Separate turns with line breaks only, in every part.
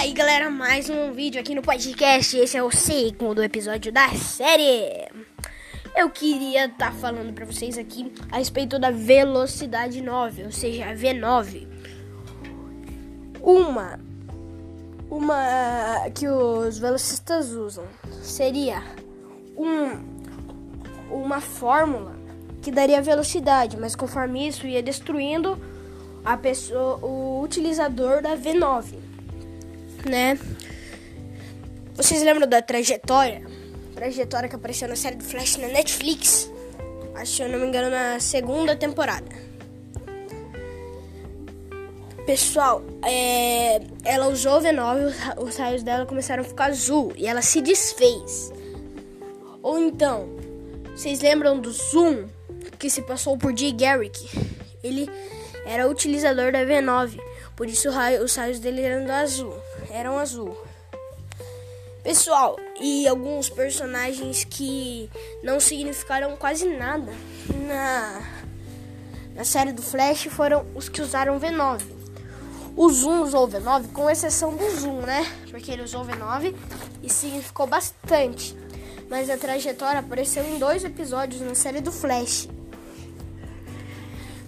aí galera, mais um vídeo aqui no podcast. Esse é o segundo episódio da série. Eu queria estar tá falando para vocês aqui a respeito da velocidade 9, ou seja, a V9. Uma uma que os velocistas usam seria um, uma fórmula que daria velocidade, mas conforme isso ia destruindo a pessoa, o utilizador da V9 né? Vocês lembram da trajetória? Trajetória que apareceu na série do Flash na Netflix. Acho, se eu não me engano, na segunda temporada. Pessoal, é, ela usou o V9, os raios dela começaram a ficar azul e ela se desfez. Ou então, vocês lembram do Zoom que se passou por Jay Garrick? Ele era utilizador da V9, por isso os raios dele eram do azul eram azul. Pessoal, e alguns personagens que não significaram quase nada na, na série do Flash foram os que usaram V9. O Zoom usou V9, com exceção do Zoom, né? Porque ele usou V9 e significou bastante. Mas a trajetória apareceu em dois episódios na série do Flash.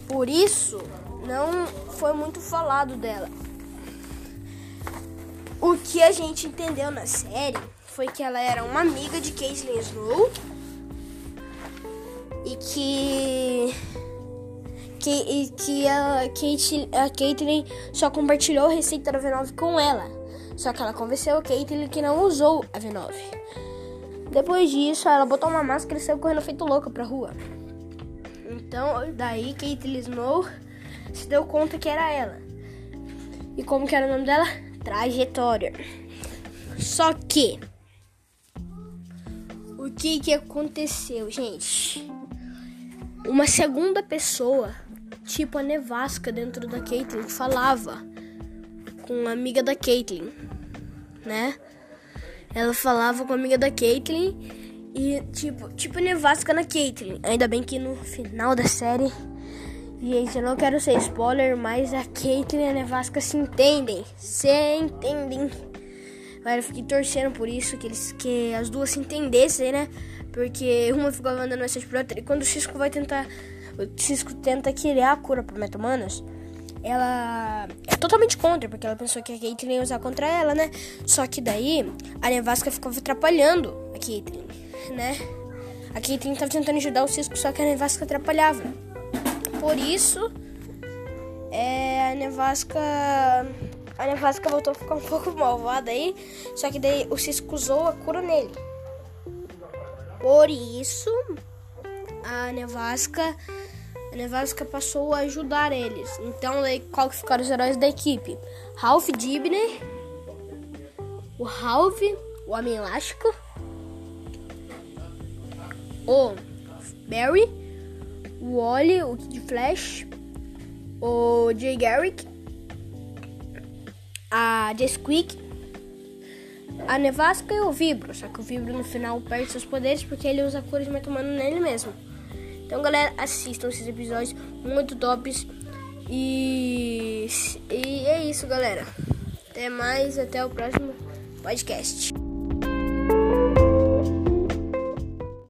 Por isso, não foi muito falado dela. O que a gente entendeu na série foi que ela era uma amiga de Caitlyn Snow e que que, e que a, Kate, a Caitlyn só compartilhou a receita da V9 com ela. Só que ela convenceu a Caitlyn que não usou a V9. Depois disso, ela botou uma máscara e saiu correndo feito louca pra rua. Então, daí Caitlyn Snow se deu conta que era ela. E como que era o nome dela? Trajetória. Só que o que que aconteceu, gente? Uma segunda pessoa, tipo a Nevasca dentro da Caitlyn, falava com uma amiga da Caitlyn, né? Ela falava com a amiga da Caitlyn e tipo, tipo Nevasca na Caitlyn. Ainda bem que no final da série Gente, eu não quero ser spoiler, mas a Caitlyn e a Nevasca se entendem. Se entendem. Mas eu fiquei torcendo por isso, que, eles, que as duas se entendessem, né? Porque uma ficou mandando mensagem pra outra. E quando o Cisco vai tentar. O Cisco tenta criar a cura pro Metahumanos, ela é totalmente contra, porque ela pensou que a Caitlyn ia usar contra ela, né? Só que daí a Nevasca ficou atrapalhando a Caitlyn, né? A Caitlyn tava tentando ajudar o Cisco, só que a Nevasca atrapalhava. Por isso, é, a nevasca. A nevasca voltou a ficar um pouco malvada aí. Só que daí o Cisco usou a cura nele. Por isso, a nevasca. A nevasca passou a ajudar eles. Então, daí, qual que ficaram os heróis da equipe? Ralph Dibner, o Ralph, o Homem Elástico, o Barry o Wally, o Kid Flash, o Jay Garrick, a Jesquick, a Nevasca e o Vibro. Só que o Vibro no final perde seus poderes porque ele usa cores metomano nele mesmo. Então, galera, assistam esses episódios muito tops. E, e é isso, galera. Até mais, até o próximo podcast.